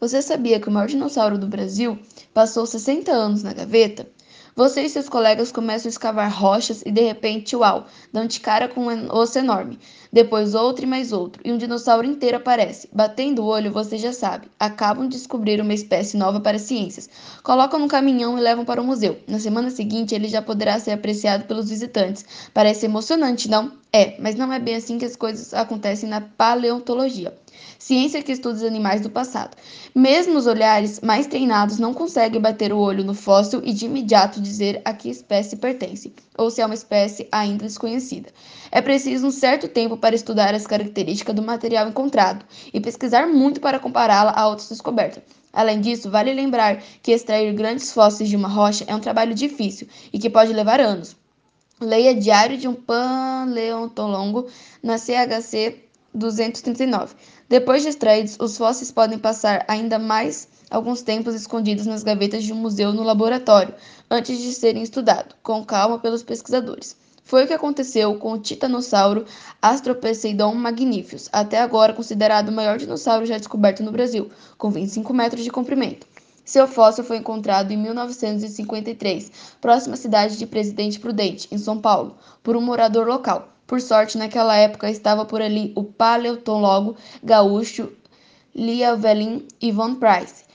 Você sabia que o maior dinossauro do Brasil passou 60 anos na gaveta? Você e seus colegas começam a escavar rochas e de repente, uau, dão de cara com um osso enorme. Depois outro e mais outro, e um dinossauro inteiro aparece. Batendo o olho, você já sabe. Acabam de descobrir uma espécie nova para as ciências. Colocam no caminhão e levam para o museu. Na semana seguinte, ele já poderá ser apreciado pelos visitantes. Parece emocionante, não? É, mas não é bem assim que as coisas acontecem na paleontologia ciência que estuda os animais do passado. Mesmo os olhares mais treinados não conseguem bater o olho no fóssil e de imediato dizer a que espécie pertence, ou se é uma espécie ainda desconhecida. É preciso um certo tempo para estudar as características do material encontrado e pesquisar muito para compará-la a outras descobertas. Além disso, vale lembrar que extrair grandes fósseis de uma rocha é um trabalho difícil e que pode levar anos. Leia Diário de um Paleontólogo na CHC 239. Depois de extraídos, os fósseis podem passar ainda mais alguns tempos escondidos nas gavetas de um museu no laboratório, antes de serem estudados com calma pelos pesquisadores. Foi o que aconteceu com o titanossauro Astropseudon magnificus, até agora considerado o maior dinossauro já descoberto no Brasil, com 25 metros de comprimento. Seu fóssil foi encontrado em 1953, próxima à cidade de Presidente Prudente, em São Paulo, por um morador local. Por sorte, naquela época estava por ali o paleontólogo gaúcho Llewellyn Von Price,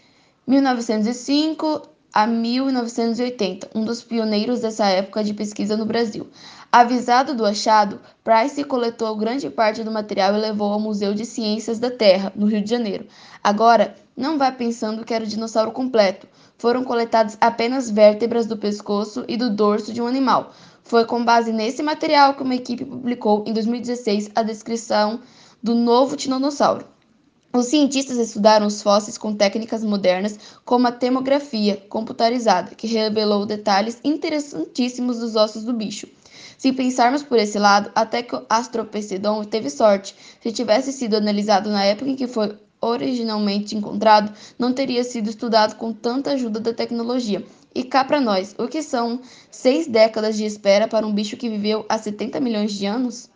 1905 a 1980, um dos pioneiros dessa época de pesquisa no Brasil. Avisado do achado, Price coletou grande parte do material e levou ao Museu de Ciências da Terra, no Rio de Janeiro. Agora, não vá pensando que era o dinossauro completo. Foram coletadas apenas vértebras do pescoço e do dorso de um animal. Foi com base nesse material que uma equipe publicou em 2016 a descrição do novo tiranossauro. Os cientistas estudaram os fósseis com técnicas modernas, como a termografia computarizada, que revelou detalhes interessantíssimos dos ossos do bicho. Se pensarmos por esse lado, até que o Astropecedon teve sorte. Se tivesse sido analisado na época em que foi originalmente encontrado, não teria sido estudado com tanta ajuda da tecnologia. E cá para nós, o que são seis décadas de espera para um bicho que viveu há 70 milhões de anos?